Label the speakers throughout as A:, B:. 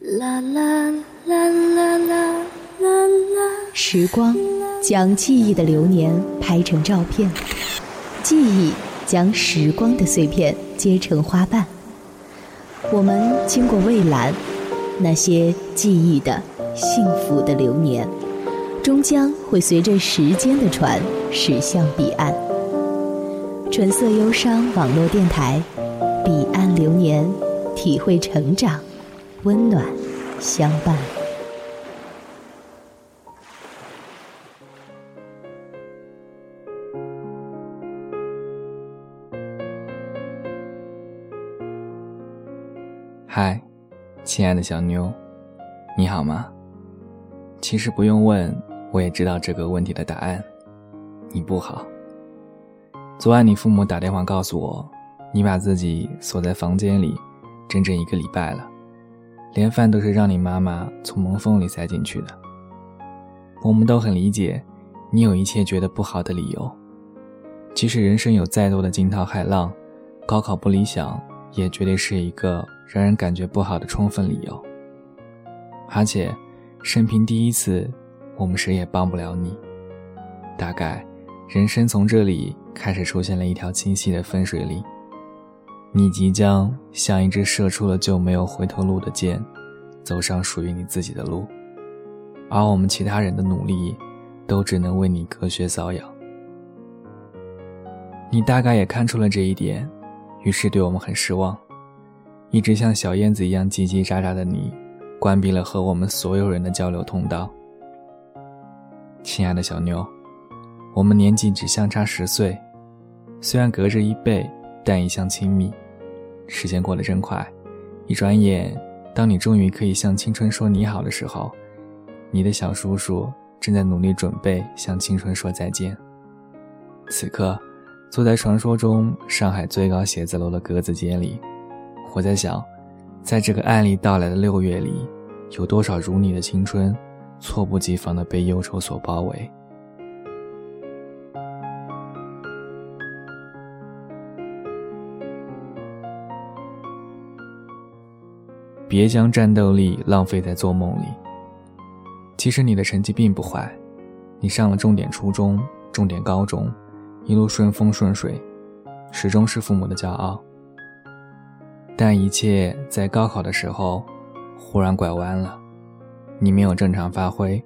A: 啦啦啦啦啦啦啦。
B: 时光将记忆的流年拍成照片，记忆将时光的碎片结成花瓣。我们经过蔚蓝，那些记忆的幸福的流年，终将会随着时间的船驶向彼岸。纯色忧伤网络电台，彼岸流年，体会成长，温暖相伴。
C: 嗨，亲爱的小妞，你好吗？其实不用问，我也知道这个问题的答案，你不好。昨晚你父母打电话告诉我，你把自己锁在房间里，整整一个礼拜了，连饭都是让你妈妈从门缝里塞进去的。我们都很理解，你有一切觉得不好的理由，即使人生有再多的惊涛骇浪，高考不理想。也绝对是一个让人感觉不好的充分理由。而且，生平第一次，我们谁也帮不了你。大概，人生从这里开始出现了一条清晰的分水岭，你即将像一支射出了就没有回头路的箭，走上属于你自己的路。而我们其他人的努力，都只能为你隔靴搔痒。你大概也看出了这一点。于是对我们很失望，一直像小燕子一样叽叽喳喳的你，关闭了和我们所有人的交流通道。亲爱的小妞，我们年纪只相差十岁，虽然隔着一辈，但一向亲密。时间过得真快，一转眼，当你终于可以向青春说你好的时候，你的小叔叔正在努力准备向青春说再见。此刻。坐在传说中上海最高写字楼的格子间里，我在想，在这个案例到来的六月里，有多少如你的青春，猝不及防地被忧愁所包围？别将战斗力浪费在做梦里。其实你的成绩并不坏，你上了重点初中、重点高中。一路顺风顺水，始终是父母的骄傲。但一切在高考的时候忽然拐弯了，你没有正常发挥，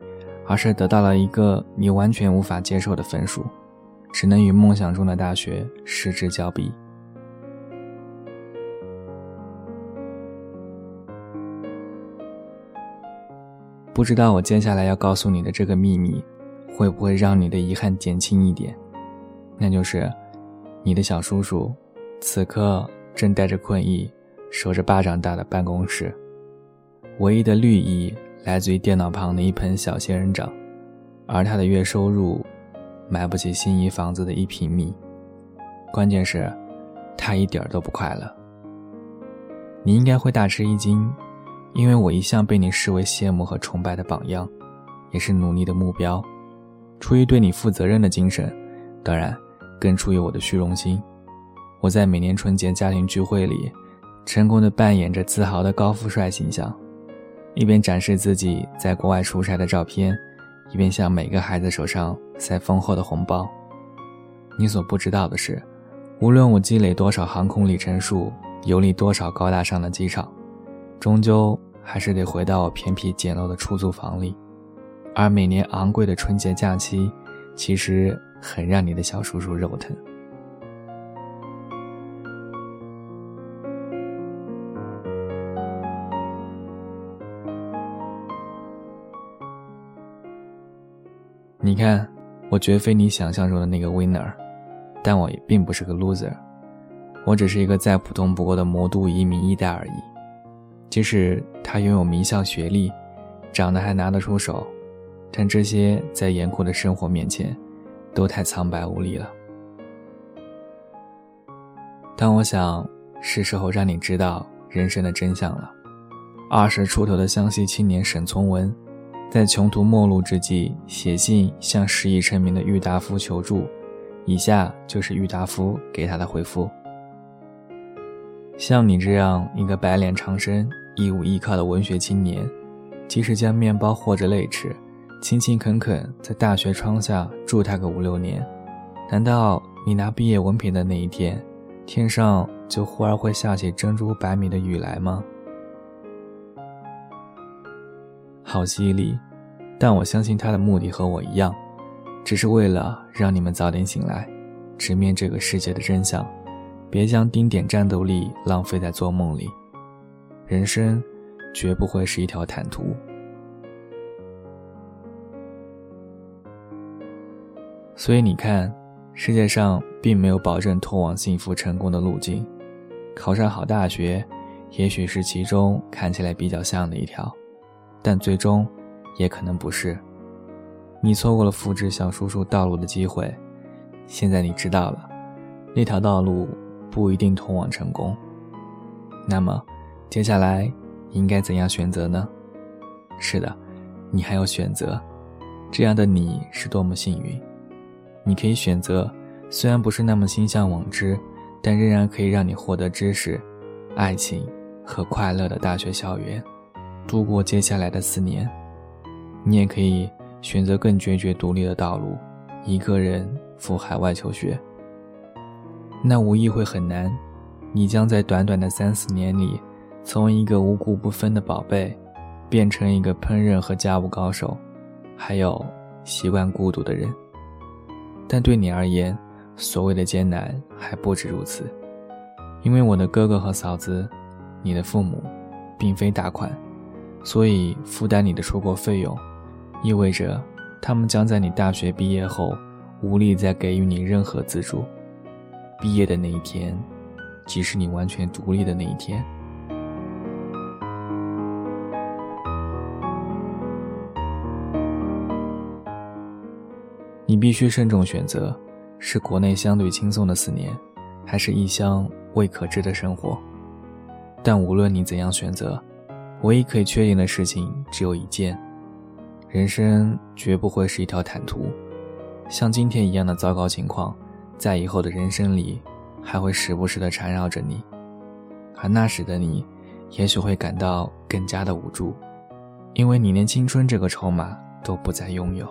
C: 而是得到了一个你完全无法接受的分数，只能与梦想中的大学失之交臂。不知道我接下来要告诉你的这个秘密，会不会让你的遗憾减轻一点？那就是，你的小叔叔，此刻正带着困意，守着巴掌大的办公室。唯一的绿意来自于电脑旁的一盆小仙人掌，而他的月收入，买不起心仪房子的一平米。关键是，他一点都不快乐。你应该会大吃一惊，因为我一向被你视为羡慕和崇拜的榜样，也是努力的目标。出于对你负责任的精神，当然。更出于我的虚荣心，我在每年春节家庭聚会里，成功的扮演着自豪的高富帅形象，一边展示自己在国外出差的照片，一边向每个孩子手上塞丰厚的红包。你所不知道的是，无论我积累多少航空里程数，游历多少高大上的机场，终究还是得回到我偏僻简陋的出租房里，而每年昂贵的春节假期，其实。很让你的小叔叔肉疼。你看，我绝非你想象中的那个 winner，但我也并不是个 loser，我只是一个再普通不过的魔都移民一代而已。即使他拥有名校学历，长得还拿得出手，但这些在严酷的生活面前。都太苍白无力了。但我想，是时候让你知道人生的真相了。二十出头的湘西青年沈从文，在穷途末路之际，写信向失意成名的郁达夫求助。以下就是郁达夫给他的回复：像你这样一个白脸长身、义无依靠的文学青年，即使将面包和着泪吃，勤勤恳恳在大学窗下住他个五六年，难道你拿毕业文凭的那一天，天上就忽而会下起珍珠百米的雨来吗？好犀利，但我相信他的目的和我一样，只是为了让你们早点醒来，直面这个世界的真相，别将丁点战斗力浪费在做梦里。人生绝不会是一条坦途。所以你看，世界上并没有保证通往幸福成功的路径。考上好大学，也许是其中看起来比较像的一条。但最终，也可能不是。你错过了复制小叔叔道路的机会，现在你知道了，那条道路不一定通往成功。那么，接下来应该怎样选择呢？是的，你还有选择。这样的你是多么幸运！你可以选择，虽然不是那么心向往之，但仍然可以让你获得知识、爱情和快乐的大学校园。度过接下来的四年，你也可以选择更决绝独立的道路，一个人赴海外求学。那无疑会很难，你将在短短的三四年里，从一个无故不分的宝贝，变成一个烹饪和家务高手，还有习惯孤独的人。但对你而言，所谓的艰难还不止如此，因为我的哥哥和嫂子，你的父母，并非大款。所以，负担你的出国费用，意味着他们将在你大学毕业后无力再给予你任何资助。毕业的那一天，即是你完全独立的那一天。你必须慎重选择：是国内相对轻松的四年，还是异乡未可知的生活？但无论你怎样选择。唯一可以确定的事情只有一件：人生绝不会是一条坦途。像今天一样的糟糕情况，在以后的人生里，还会时不时的缠绕着你。而那时的你，也许会感到更加的无助，因为你连青春这个筹码都不再拥有。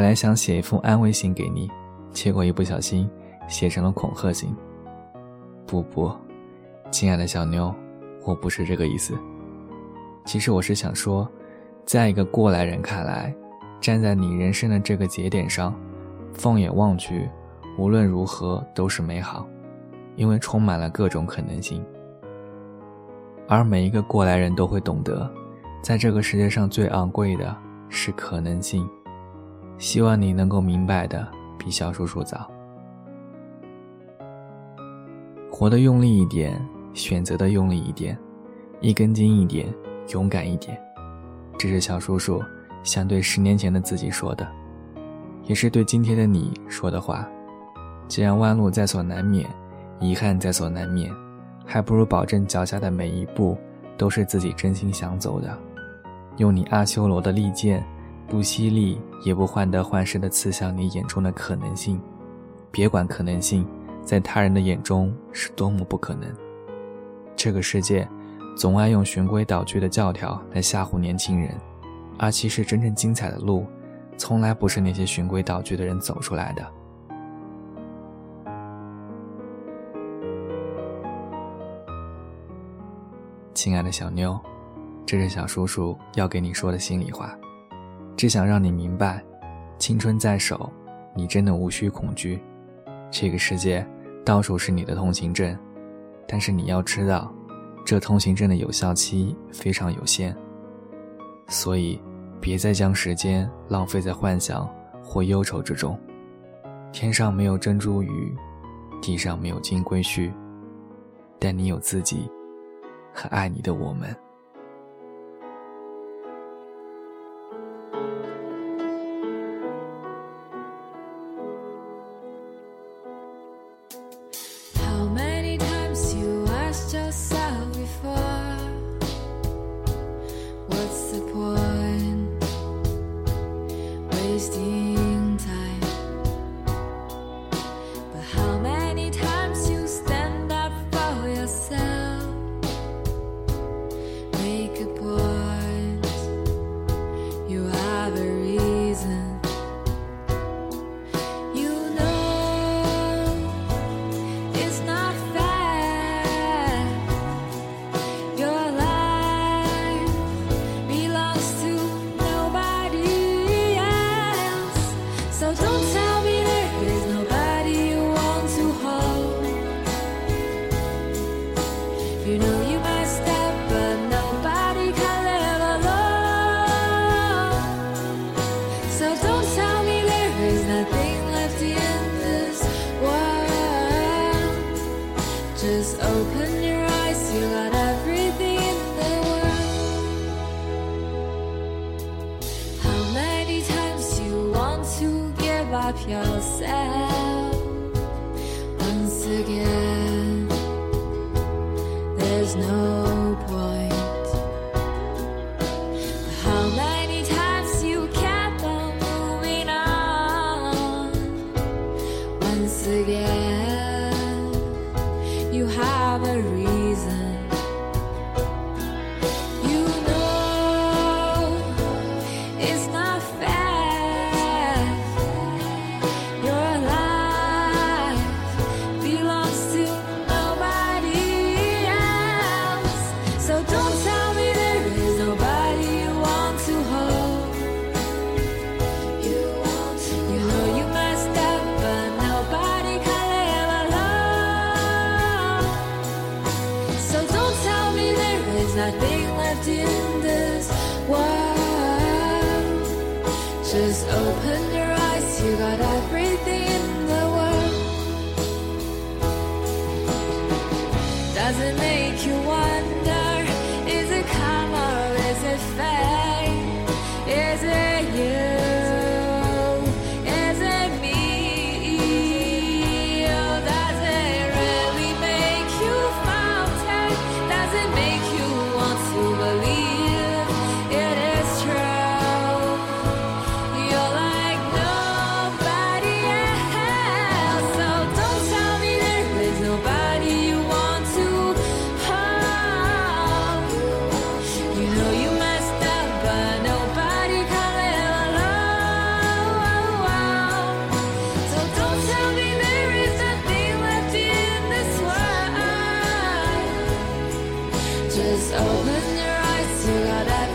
C: 本来想写一封安慰信给你，结果一不小心写成了恐吓信。不不，亲爱的小妞，我不是这个意思。其实我是想说，在一个过来人看来，站在你人生的这个节点上，放眼望去，无论如何都是美好，因为充满了各种可能性。而每一个过来人都会懂得，在这个世界上最昂贵的是可能性。希望你能够明白的比小叔叔早。活得用力一点，选择的用力一点，一根筋一点，勇敢一点。这是小叔叔想对十年前的自己说的，也是对今天的你说的话。既然弯路在所难免，遗憾在所难免，还不如保证脚下的每一步都是自己真心想走的。用你阿修罗的利剑，不犀利也不患得患失地刺向你眼中的可能性。别管可能性。在他人的眼中是多么不可能。这个世界总爱用循规蹈矩的教条来吓唬年轻人，而其实真正精彩的路，从来不是那些循规蹈矩的人走出来的。亲爱的小妞，这是小叔叔要给你说的心里话，只想让你明白，青春在手，你真的无需恐惧。这个世界到处是你的通行证，但是你要知道，这通行证的有效期非常有限。所以，别再将时间浪费在幻想或忧愁之中。天上没有珍珠鱼，地上没有金龟婿，但你有自己和爱你的我们。
A: tasty. Just open your eyes, you got everything.